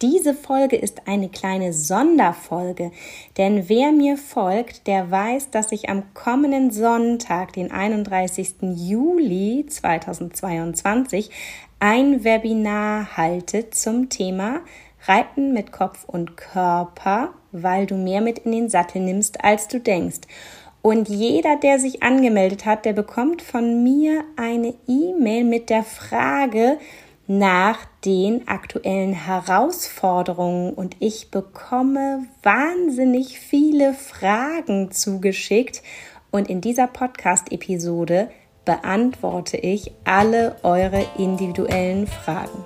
Diese Folge ist eine kleine Sonderfolge, denn wer mir folgt, der weiß, dass ich am kommenden Sonntag, den 31. Juli 2022, ein Webinar halte zum Thema Reiten mit Kopf und Körper, weil du mehr mit in den Sattel nimmst, als du denkst. Und jeder, der sich angemeldet hat, der bekommt von mir eine E-Mail mit der Frage nach den aktuellen Herausforderungen. Und ich bekomme wahnsinnig viele Fragen zugeschickt. Und in dieser Podcast-Episode beantworte ich alle eure individuellen Fragen.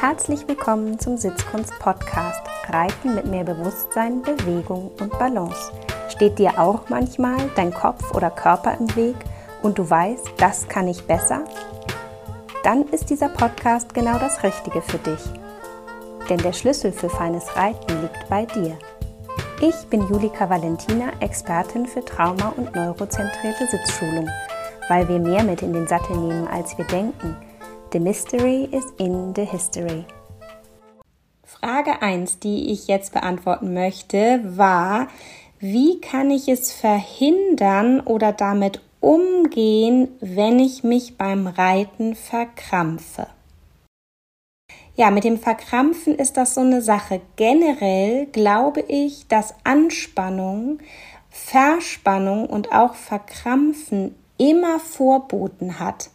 Herzlich willkommen zum Sitzkunst Podcast Reiten mit mehr Bewusstsein, Bewegung und Balance. Steht dir auch manchmal dein Kopf oder Körper im Weg und du weißt, das kann ich besser? Dann ist dieser Podcast genau das Richtige für dich. Denn der Schlüssel für feines Reiten liegt bei dir. Ich bin Julika Valentina, Expertin für Trauma- und neurozentrierte Sitzschulung, weil wir mehr mit in den Sattel nehmen, als wir denken. The mystery is in the history. Frage 1, die ich jetzt beantworten möchte, war, wie kann ich es verhindern oder damit umgehen, wenn ich mich beim Reiten verkrampfe? Ja, mit dem Verkrampfen ist das so eine Sache. Generell glaube ich, dass Anspannung, Verspannung und auch Verkrampfen immer Vorboten hat.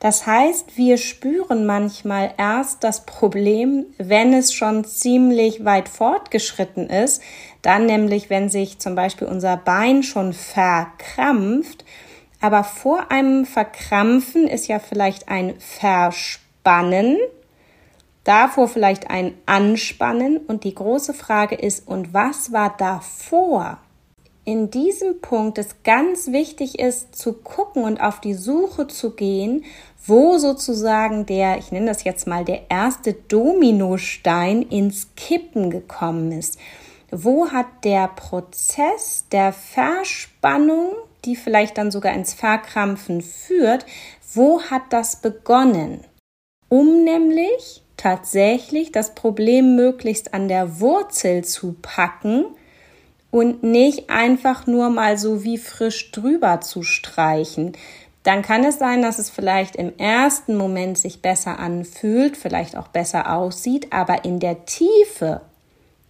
Das heißt, wir spüren manchmal erst das Problem, wenn es schon ziemlich weit fortgeschritten ist, dann nämlich, wenn sich zum Beispiel unser Bein schon verkrampft. Aber vor einem Verkrampfen ist ja vielleicht ein Verspannen, davor vielleicht ein Anspannen und die große Frage ist, und was war davor? in diesem Punkt es ganz wichtig ist, zu gucken und auf die Suche zu gehen, wo sozusagen der, ich nenne das jetzt mal, der erste Dominostein ins Kippen gekommen ist. Wo hat der Prozess der Verspannung, die vielleicht dann sogar ins Verkrampfen führt, wo hat das begonnen? Um nämlich tatsächlich das Problem möglichst an der Wurzel zu packen, und nicht einfach nur mal so wie frisch drüber zu streichen. Dann kann es sein, dass es vielleicht im ersten Moment sich besser anfühlt, vielleicht auch besser aussieht, aber in der Tiefe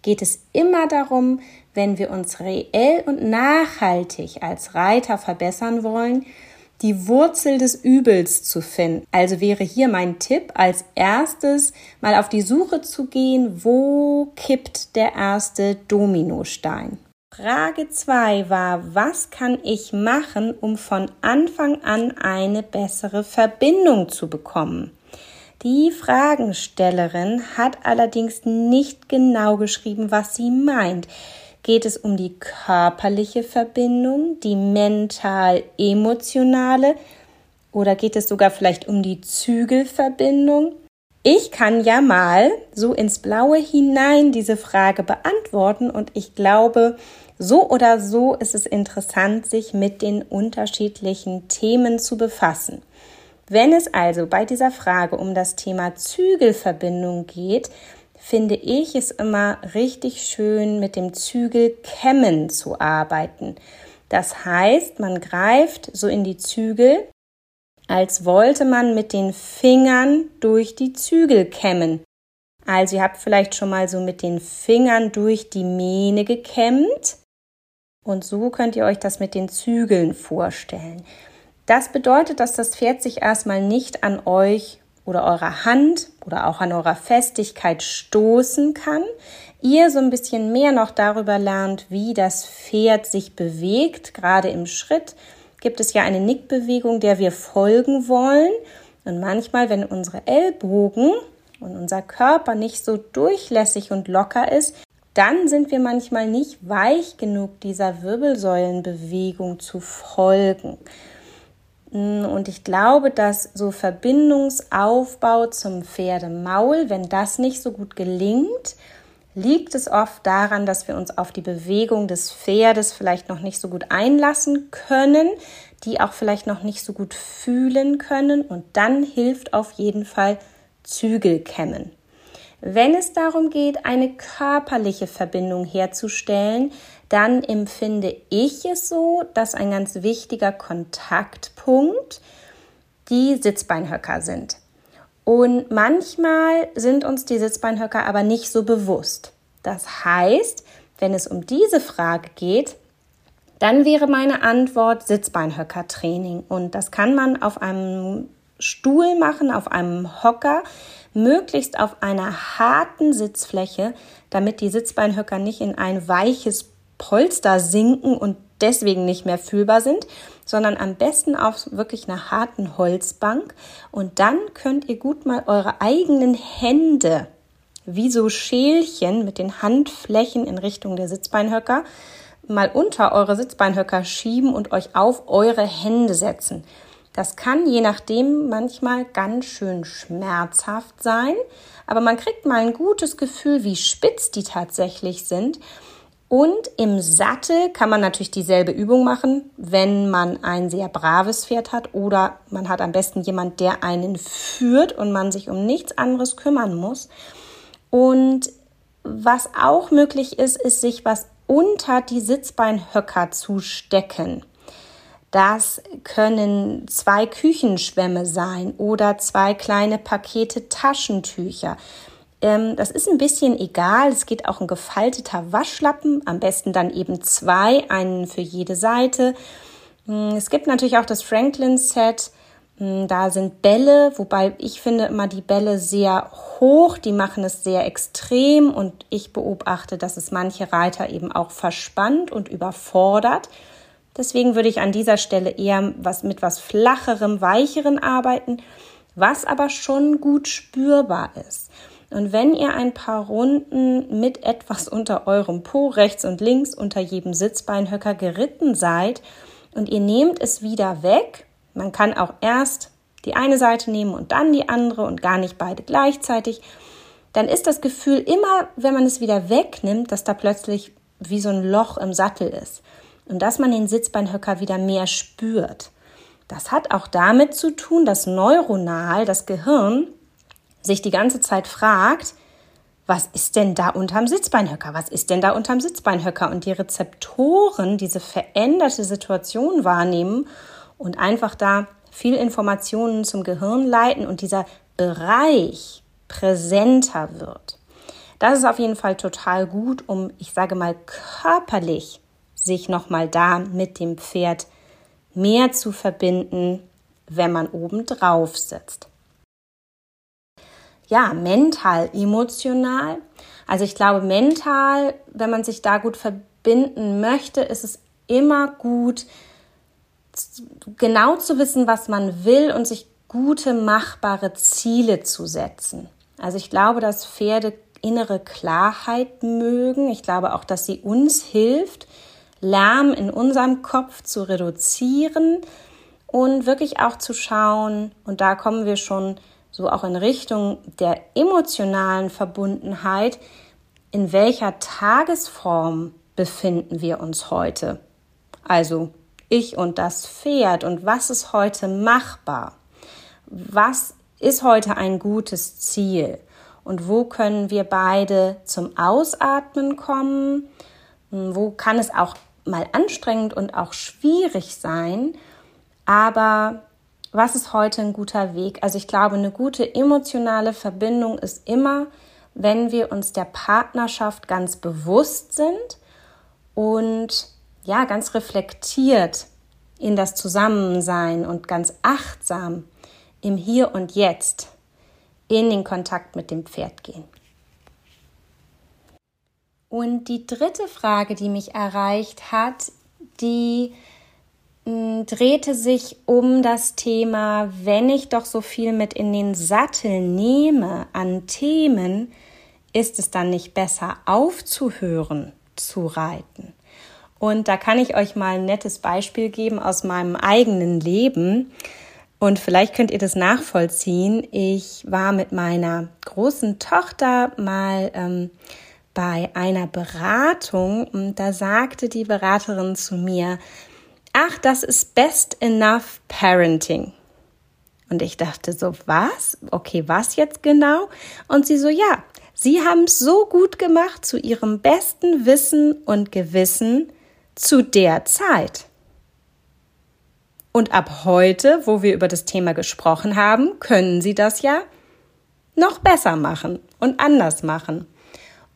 geht es immer darum, wenn wir uns reell und nachhaltig als Reiter verbessern wollen, die Wurzel des Übels zu finden. Also wäre hier mein Tipp, als erstes mal auf die Suche zu gehen, wo kippt der erste Dominostein. Frage 2 war, was kann ich machen, um von Anfang an eine bessere Verbindung zu bekommen? Die Fragenstellerin hat allerdings nicht genau geschrieben, was sie meint. Geht es um die körperliche Verbindung, die mental-emotionale oder geht es sogar vielleicht um die Zügelverbindung? Ich kann ja mal so ins Blaue hinein diese Frage beantworten und ich glaube, so oder so ist es interessant, sich mit den unterschiedlichen Themen zu befassen. Wenn es also bei dieser Frage um das Thema Zügelverbindung geht, finde ich es immer richtig schön, mit dem Zügelkämmen zu arbeiten. Das heißt, man greift so in die Zügel, als wollte man mit den Fingern durch die Zügel kämmen. Also ihr habt vielleicht schon mal so mit den Fingern durch die Mähne gekämmt und so könnt ihr euch das mit den Zügeln vorstellen. Das bedeutet, dass das Pferd sich erstmal nicht an euch oder eurer Hand oder auch an eurer Festigkeit stoßen kann. Ihr so ein bisschen mehr noch darüber lernt, wie das Pferd sich bewegt. Gerade im Schritt gibt es ja eine Nickbewegung, der wir folgen wollen. Und manchmal, wenn unsere Ellbogen und unser Körper nicht so durchlässig und locker ist, dann sind wir manchmal nicht weich genug, dieser Wirbelsäulenbewegung zu folgen. Und ich glaube, dass so Verbindungsaufbau zum Pferdemaul, wenn das nicht so gut gelingt, liegt es oft daran, dass wir uns auf die Bewegung des Pferdes vielleicht noch nicht so gut einlassen können, die auch vielleicht noch nicht so gut fühlen können. Und dann hilft auf jeden Fall Zügelkämmen. Wenn es darum geht, eine körperliche Verbindung herzustellen, dann empfinde ich es so, dass ein ganz wichtiger Kontaktpunkt die Sitzbeinhöcker sind. Und manchmal sind uns die Sitzbeinhöcker aber nicht so bewusst. Das heißt, wenn es um diese Frage geht, dann wäre meine Antwort Sitzbeinhöcker-Training. Und das kann man auf einem Stuhl machen, auf einem Hocker, möglichst auf einer harten Sitzfläche, damit die Sitzbeinhöcker nicht in ein weiches Polster sinken und deswegen nicht mehr fühlbar sind, sondern am besten auf wirklich einer harten Holzbank. Und dann könnt ihr gut mal eure eigenen Hände wie so Schälchen mit den Handflächen in Richtung der Sitzbeinhöcker mal unter eure Sitzbeinhöcker schieben und euch auf eure Hände setzen. Das kann je nachdem manchmal ganz schön schmerzhaft sein, aber man kriegt mal ein gutes Gefühl, wie spitz die tatsächlich sind. Und im Sattel kann man natürlich dieselbe Übung machen, wenn man ein sehr braves Pferd hat oder man hat am besten jemand, der einen führt und man sich um nichts anderes kümmern muss. Und was auch möglich ist, ist sich was unter die Sitzbeinhöcker zu stecken. Das können zwei Küchenschwämme sein oder zwei kleine Pakete Taschentücher. Ähm, das ist ein bisschen egal. Es geht auch ein gefalteter Waschlappen. Am besten dann eben zwei, einen für jede Seite. Hm, es gibt natürlich auch das Franklin Set. Hm, da sind Bälle, wobei ich finde immer die Bälle sehr hoch, die machen es sehr extrem und ich beobachte, dass es manche Reiter eben auch verspannt und überfordert. Deswegen würde ich an dieser Stelle eher was mit was flacherem, weicheren arbeiten, was aber schon gut spürbar ist. Und wenn ihr ein paar Runden mit etwas unter eurem Po rechts und links unter jedem Sitzbeinhöcker geritten seid und ihr nehmt es wieder weg, man kann auch erst die eine Seite nehmen und dann die andere und gar nicht beide gleichzeitig, dann ist das Gefühl immer, wenn man es wieder wegnimmt, dass da plötzlich wie so ein Loch im Sattel ist und dass man den Sitzbeinhöcker wieder mehr spürt. Das hat auch damit zu tun, dass neuronal das Gehirn sich die ganze Zeit fragt, was ist denn da unterm Sitzbeinhöcker? Was ist denn da unterm Sitzbeinhöcker? Und die Rezeptoren diese veränderte Situation wahrnehmen und einfach da viel Informationen zum Gehirn leiten und dieser Bereich präsenter wird. Das ist auf jeden Fall total gut, um, ich sage mal, körperlich sich nochmal da mit dem Pferd mehr zu verbinden, wenn man oben drauf sitzt. Ja, mental, emotional. Also ich glaube, mental, wenn man sich da gut verbinden möchte, ist es immer gut, genau zu wissen, was man will und sich gute, machbare Ziele zu setzen. Also ich glaube, dass Pferde innere Klarheit mögen. Ich glaube auch, dass sie uns hilft, Lärm in unserem Kopf zu reduzieren und wirklich auch zu schauen, und da kommen wir schon so auch in Richtung der emotionalen Verbundenheit, in welcher Tagesform befinden wir uns heute? Also ich und das Pferd und was ist heute machbar? Was ist heute ein gutes Ziel? Und wo können wir beide zum Ausatmen kommen? Wo kann es auch mal anstrengend und auch schwierig sein. Aber was ist heute ein guter Weg? Also ich glaube, eine gute emotionale Verbindung ist immer, wenn wir uns der Partnerschaft ganz bewusst sind und ja, ganz reflektiert in das Zusammensein und ganz achtsam im Hier und Jetzt in den Kontakt mit dem Pferd gehen. Und die dritte Frage, die mich erreicht hat, die drehte sich um das Thema, wenn ich doch so viel mit in den Sattel nehme an Themen, ist es dann nicht besser aufzuhören zu reiten? Und da kann ich euch mal ein nettes Beispiel geben aus meinem eigenen Leben. Und vielleicht könnt ihr das nachvollziehen. Ich war mit meiner großen Tochter mal ähm, bei einer Beratung und da sagte die Beraterin zu mir, ach, das ist best enough parenting. Und ich dachte so, was? Okay, was jetzt genau? Und sie so, ja, Sie haben es so gut gemacht zu ihrem besten Wissen und Gewissen zu der Zeit. Und ab heute, wo wir über das Thema gesprochen haben, können Sie das ja noch besser machen und anders machen.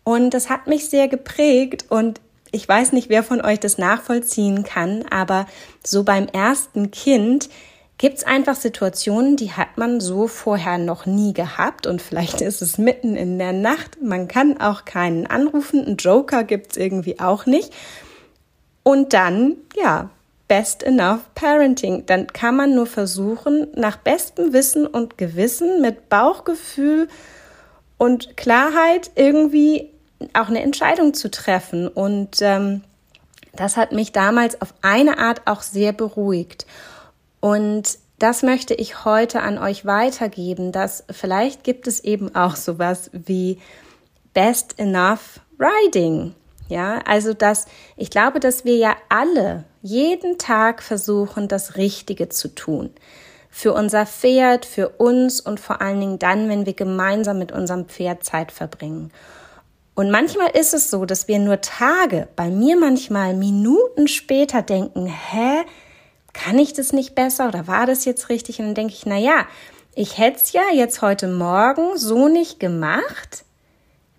Und das hat mich sehr geprägt und ich weiß nicht, wer von euch das nachvollziehen kann, aber so beim ersten Kind gibt es einfach Situationen, die hat man so vorher noch nie gehabt und vielleicht ist es mitten in der Nacht. Man kann auch keinen anrufen, einen Joker gibt es irgendwie auch nicht. Und dann, ja, best enough parenting. Dann kann man nur versuchen, nach bestem Wissen und Gewissen mit Bauchgefühl und Klarheit irgendwie auch eine Entscheidung zu treffen. Und ähm, das hat mich damals auf eine Art auch sehr beruhigt. Und das möchte ich heute an euch weitergeben, dass vielleicht gibt es eben auch sowas wie Best Enough Riding. Ja, also dass ich glaube, dass wir ja alle jeden Tag versuchen, das Richtige zu tun. Für unser Pferd, für uns und vor allen Dingen dann, wenn wir gemeinsam mit unserem Pferd Zeit verbringen. Und manchmal ist es so, dass wir nur Tage, bei mir manchmal Minuten später denken, hä, kann ich das nicht besser oder war das jetzt richtig? Und dann denke ich, na ja, ich hätte es ja jetzt heute Morgen so nicht gemacht,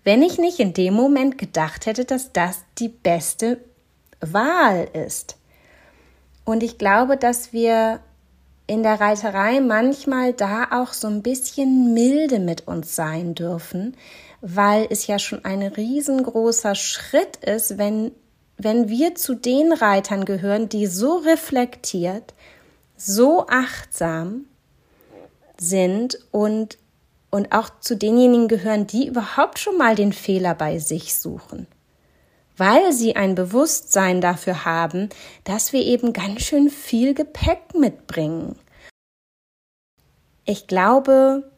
wenn ich nicht in dem Moment gedacht hätte, dass das die beste Wahl ist. Und ich glaube, dass wir in der Reiterei manchmal da auch so ein bisschen milde mit uns sein dürfen, weil es ja schon ein riesengroßer Schritt ist, wenn wenn wir zu den Reitern gehören, die so reflektiert, so achtsam sind und, und auch zu denjenigen gehören, die überhaupt schon mal den Fehler bei sich suchen, weil sie ein Bewusstsein dafür haben, dass wir eben ganz schön viel Gepäck mitbringen. Ich glaube,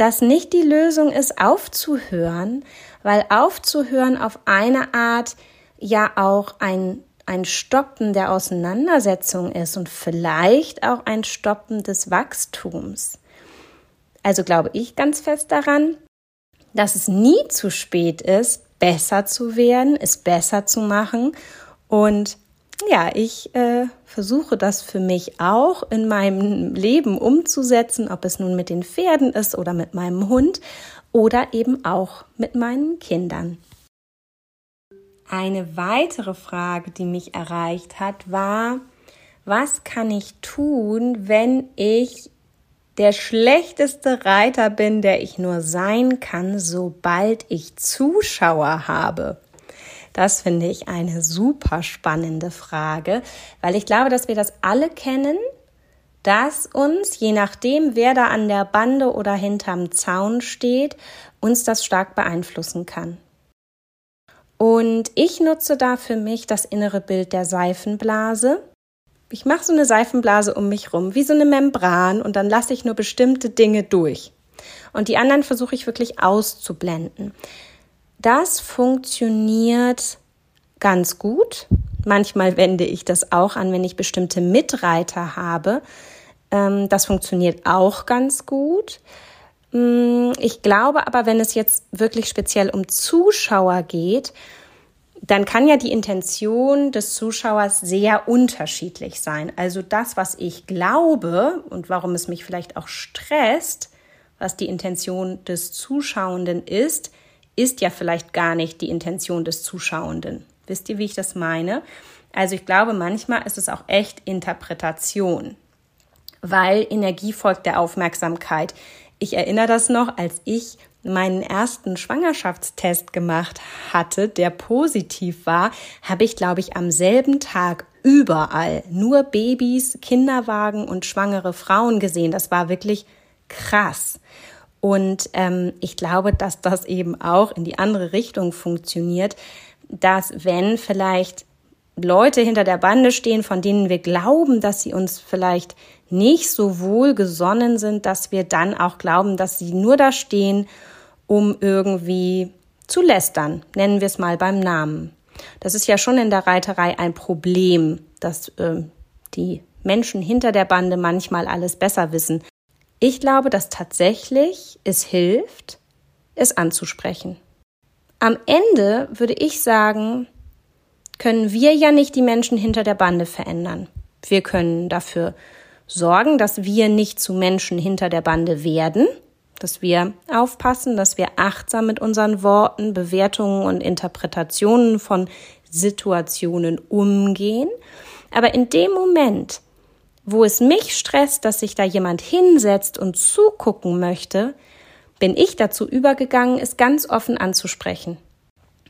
dass nicht die Lösung ist, aufzuhören, weil aufzuhören auf eine Art ja auch ein, ein Stoppen der Auseinandersetzung ist und vielleicht auch ein Stoppen des Wachstums. Also glaube ich ganz fest daran, dass es nie zu spät ist, besser zu werden, es besser zu machen. Und ja, ich äh, versuche das für mich auch in meinem Leben umzusetzen, ob es nun mit den Pferden ist oder mit meinem Hund oder eben auch mit meinen Kindern. Eine weitere Frage, die mich erreicht hat, war, was kann ich tun, wenn ich der schlechteste Reiter bin, der ich nur sein kann, sobald ich Zuschauer habe? Das finde ich eine super spannende Frage, weil ich glaube, dass wir das alle kennen, dass uns, je nachdem, wer da an der Bande oder hinterm Zaun steht, uns das stark beeinflussen kann. Und ich nutze da für mich das innere Bild der Seifenblase. Ich mache so eine Seifenblase um mich rum, wie so eine Membran, und dann lasse ich nur bestimmte Dinge durch. Und die anderen versuche ich wirklich auszublenden. Das funktioniert ganz gut. Manchmal wende ich das auch an, wenn ich bestimmte Mitreiter habe. Ähm, das funktioniert auch ganz gut. Mm, ich glaube aber, wenn es jetzt wirklich speziell um Zuschauer geht, dann kann ja die Intention des Zuschauers sehr unterschiedlich sein. Also das, was ich glaube und warum es mich vielleicht auch stresst, was die Intention des Zuschauenden ist, ist ja vielleicht gar nicht die Intention des Zuschauenden. Wisst ihr, wie ich das meine? Also ich glaube, manchmal ist es auch echt Interpretation, weil Energie folgt der Aufmerksamkeit. Ich erinnere das noch, als ich meinen ersten Schwangerschaftstest gemacht hatte, der positiv war, habe ich, glaube ich, am selben Tag überall nur Babys, Kinderwagen und schwangere Frauen gesehen. Das war wirklich krass. Und ähm, ich glaube, dass das eben auch in die andere Richtung funktioniert, dass wenn vielleicht Leute hinter der Bande stehen, von denen wir glauben, dass sie uns vielleicht nicht so wohl gesonnen sind, dass wir dann auch glauben, dass sie nur da stehen, um irgendwie zu lästern. Nennen wir es mal beim Namen. Das ist ja schon in der Reiterei ein Problem, dass äh, die Menschen hinter der Bande manchmal alles besser wissen. Ich glaube, dass tatsächlich es hilft, es anzusprechen. Am Ende würde ich sagen, können wir ja nicht die Menschen hinter der Bande verändern. Wir können dafür sorgen, dass wir nicht zu Menschen hinter der Bande werden, dass wir aufpassen, dass wir achtsam mit unseren Worten, Bewertungen und Interpretationen von Situationen umgehen. Aber in dem Moment, wo es mich stresst, dass sich da jemand hinsetzt und zugucken möchte, bin ich dazu übergegangen, es ganz offen anzusprechen.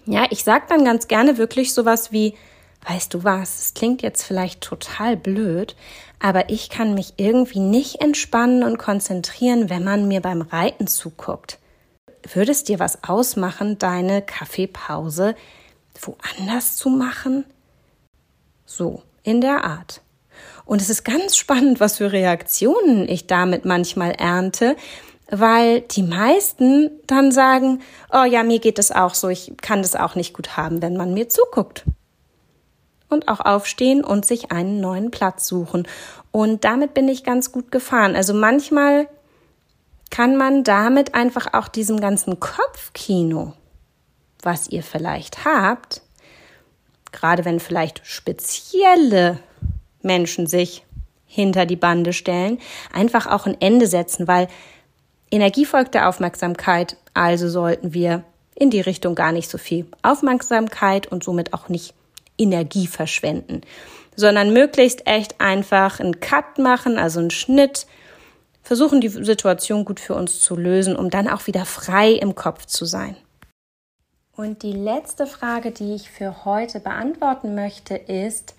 Ja, ich sage dann ganz gerne wirklich sowas wie, weißt du was, es klingt jetzt vielleicht total blöd, aber ich kann mich irgendwie nicht entspannen und konzentrieren, wenn man mir beim Reiten zuguckt. Würde es dir was ausmachen, deine Kaffeepause woanders zu machen? So, in der Art. Und es ist ganz spannend, was für Reaktionen ich damit manchmal ernte, weil die meisten dann sagen, oh ja, mir geht es auch so, ich kann das auch nicht gut haben, wenn man mir zuguckt. Und auch aufstehen und sich einen neuen Platz suchen. Und damit bin ich ganz gut gefahren. Also manchmal kann man damit einfach auch diesem ganzen Kopfkino, was ihr vielleicht habt, gerade wenn vielleicht spezielle Menschen sich hinter die Bande stellen, einfach auch ein Ende setzen, weil Energie folgt der Aufmerksamkeit, also sollten wir in die Richtung gar nicht so viel Aufmerksamkeit und somit auch nicht Energie verschwenden, sondern möglichst echt einfach einen Cut machen, also einen Schnitt, versuchen die Situation gut für uns zu lösen, um dann auch wieder frei im Kopf zu sein. Und die letzte Frage, die ich für heute beantworten möchte, ist,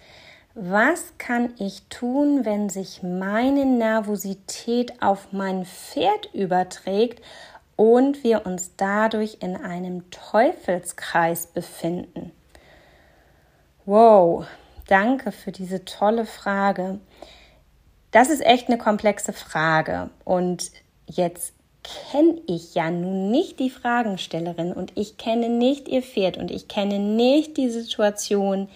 was kann ich tun, wenn sich meine Nervosität auf mein Pferd überträgt und wir uns dadurch in einem Teufelskreis befinden? Wow, danke für diese tolle Frage. Das ist echt eine komplexe Frage und jetzt kenne ich ja nun nicht die Fragenstellerin und ich kenne nicht ihr Pferd und ich kenne nicht die Situation,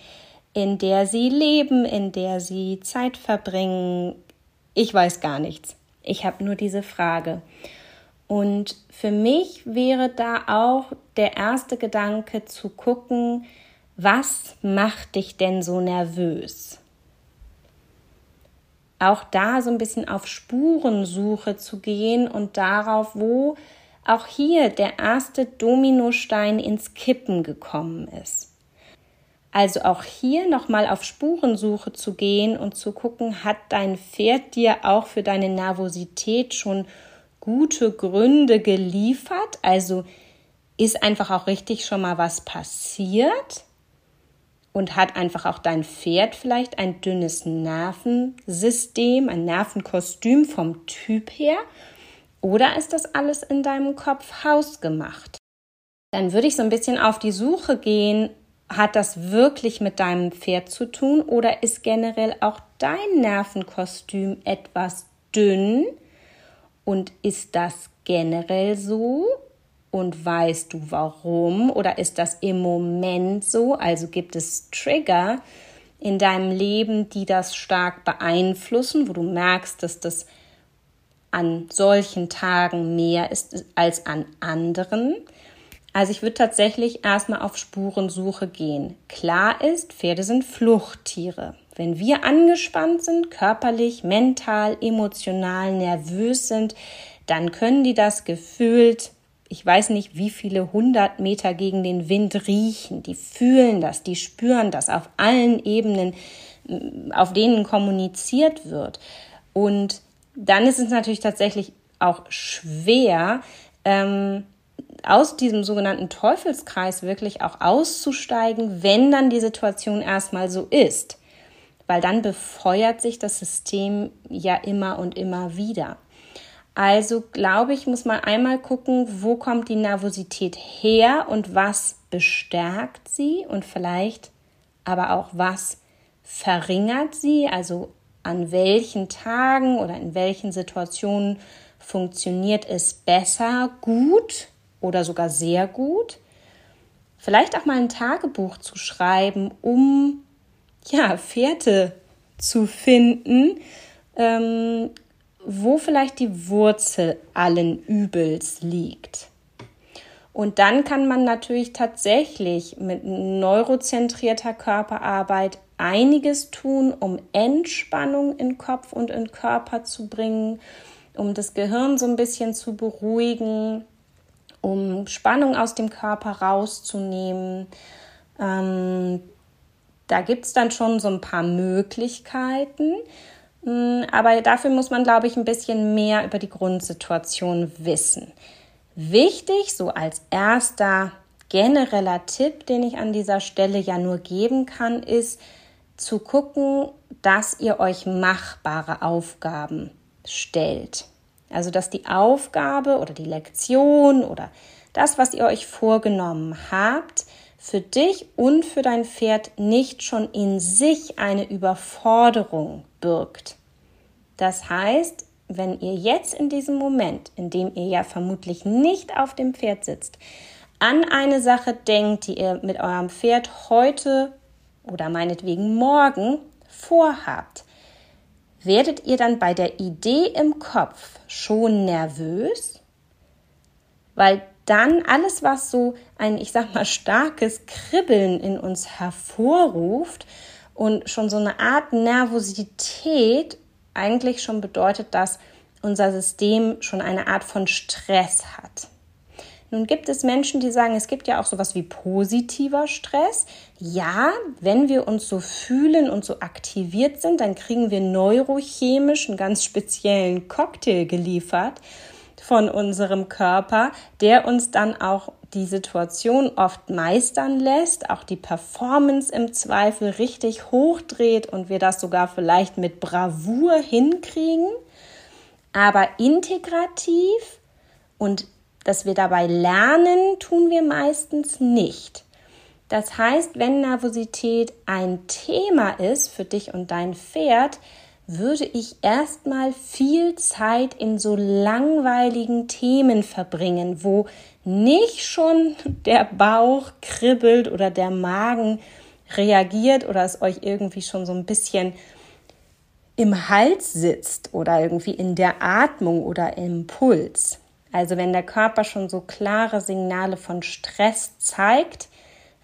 in der sie leben, in der sie Zeit verbringen. Ich weiß gar nichts. Ich habe nur diese Frage. Und für mich wäre da auch der erste Gedanke zu gucken, was macht dich denn so nervös? Auch da so ein bisschen auf Spurensuche zu gehen und darauf, wo auch hier der erste Dominostein ins Kippen gekommen ist. Also auch hier nochmal auf Spurensuche zu gehen und zu gucken, hat dein Pferd dir auch für deine Nervosität schon gute Gründe geliefert? Also ist einfach auch richtig schon mal was passiert? Und hat einfach auch dein Pferd vielleicht ein dünnes Nervensystem, ein Nervenkostüm vom Typ her? Oder ist das alles in deinem Kopf hausgemacht? Dann würde ich so ein bisschen auf die Suche gehen, hat das wirklich mit deinem Pferd zu tun oder ist generell auch dein Nervenkostüm etwas dünn? Und ist das generell so? Und weißt du warum? Oder ist das im Moment so? Also gibt es Trigger in deinem Leben, die das stark beeinflussen, wo du merkst, dass das an solchen Tagen mehr ist als an anderen? Also ich würde tatsächlich erstmal auf Spurensuche gehen. Klar ist, Pferde sind Fluchttiere. Wenn wir angespannt sind, körperlich, mental, emotional, nervös sind, dann können die das gefühlt, ich weiß nicht, wie viele hundert Meter gegen den Wind riechen. Die fühlen das, die spüren das auf allen Ebenen, auf denen kommuniziert wird. Und dann ist es natürlich tatsächlich auch schwer, ähm, aus diesem sogenannten Teufelskreis wirklich auch auszusteigen, wenn dann die Situation erstmal so ist. Weil dann befeuert sich das System ja immer und immer wieder. Also glaube ich, muss man einmal gucken, wo kommt die Nervosität her und was bestärkt sie und vielleicht aber auch was verringert sie, also an welchen Tagen oder in welchen Situationen funktioniert es besser, gut oder sogar sehr gut. Vielleicht auch mal ein Tagebuch zu schreiben, um ja, Fährte zu finden, ähm, wo vielleicht die Wurzel allen Übels liegt. Und dann kann man natürlich tatsächlich mit neurozentrierter Körperarbeit einiges tun, um Entspannung in Kopf und in Körper zu bringen, um das Gehirn so ein bisschen zu beruhigen, um Spannung aus dem Körper rauszunehmen. Ähm, da gibt es dann schon so ein paar Möglichkeiten. Mm, aber dafür muss man, glaube ich, ein bisschen mehr über die Grundsituation wissen. Wichtig, so als erster genereller Tipp, den ich an dieser Stelle ja nur geben kann, ist zu gucken, dass ihr euch machbare Aufgaben stellt. Also dass die Aufgabe oder die Lektion oder das, was ihr euch vorgenommen habt, für dich und für dein Pferd nicht schon in sich eine Überforderung birgt. Das heißt, wenn ihr jetzt in diesem Moment, in dem ihr ja vermutlich nicht auf dem Pferd sitzt, an eine Sache denkt, die ihr mit eurem Pferd heute oder meinetwegen morgen vorhabt, werdet ihr dann bei der Idee im Kopf schon nervös? Weil dann alles, was so ein, ich sag mal, starkes Kribbeln in uns hervorruft und schon so eine Art Nervosität eigentlich schon bedeutet, dass unser System schon eine Art von Stress hat. Nun gibt es Menschen, die sagen, es gibt ja auch sowas wie positiver Stress. Ja, wenn wir uns so fühlen und so aktiviert sind, dann kriegen wir neurochemisch einen ganz speziellen Cocktail geliefert von unserem Körper, der uns dann auch die Situation oft meistern lässt, auch die Performance im Zweifel richtig hochdreht und wir das sogar vielleicht mit Bravour hinkriegen. Aber integrativ und dass wir dabei lernen, tun wir meistens nicht. Das heißt, wenn Nervosität ein Thema ist für dich und dein Pferd, würde ich erstmal viel Zeit in so langweiligen Themen verbringen, wo nicht schon der Bauch kribbelt oder der Magen reagiert oder es euch irgendwie schon so ein bisschen im Hals sitzt oder irgendwie in der Atmung oder im Puls. Also wenn der Körper schon so klare Signale von Stress zeigt,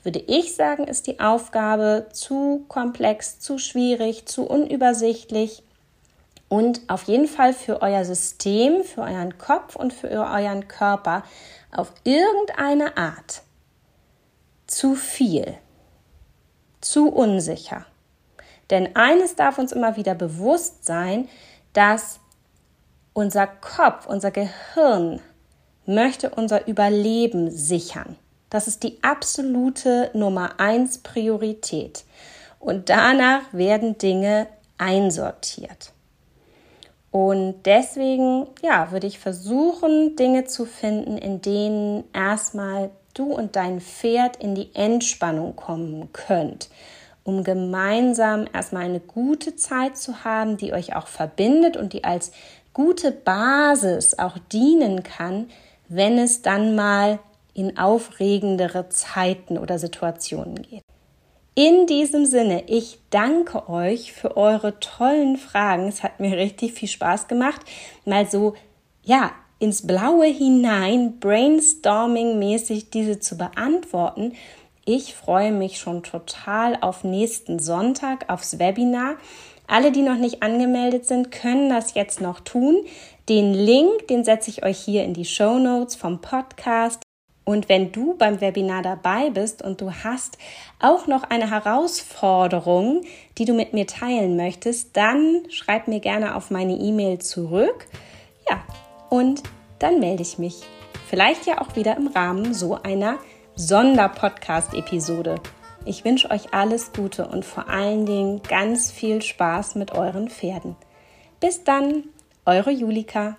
würde ich sagen, ist die Aufgabe zu komplex, zu schwierig, zu unübersichtlich und auf jeden Fall für euer System, für euren Kopf und für euren Körper auf irgendeine Art zu viel, zu unsicher. Denn eines darf uns immer wieder bewusst sein, dass unser Kopf, unser Gehirn möchte unser Überleben sichern. Das ist die absolute Nummer eins Priorität. Und danach werden Dinge einsortiert. Und deswegen, ja, würde ich versuchen, Dinge zu finden, in denen erstmal du und dein Pferd in die Entspannung kommen könnt, um gemeinsam erstmal eine gute Zeit zu haben, die euch auch verbindet und die als gute Basis auch dienen kann, wenn es dann mal in aufregendere Zeiten oder Situationen geht. In diesem Sinne, ich danke euch für eure tollen Fragen. Es hat mir richtig viel Spaß gemacht, mal so, ja, ins Blaue hinein, brainstorming-mäßig diese zu beantworten. Ich freue mich schon total auf nächsten Sonntag aufs Webinar. Alle, die noch nicht angemeldet sind, können das jetzt noch tun. Den Link, den setze ich euch hier in die Show Notes vom Podcast. Und wenn du beim Webinar dabei bist und du hast auch noch eine Herausforderung, die du mit mir teilen möchtest, dann schreib mir gerne auf meine E-Mail zurück. Ja, und dann melde ich mich. Vielleicht ja auch wieder im Rahmen so einer Sonderpodcast-Episode. Ich wünsche euch alles Gute und vor allen Dingen ganz viel Spaß mit euren Pferden. Bis dann, eure Julika.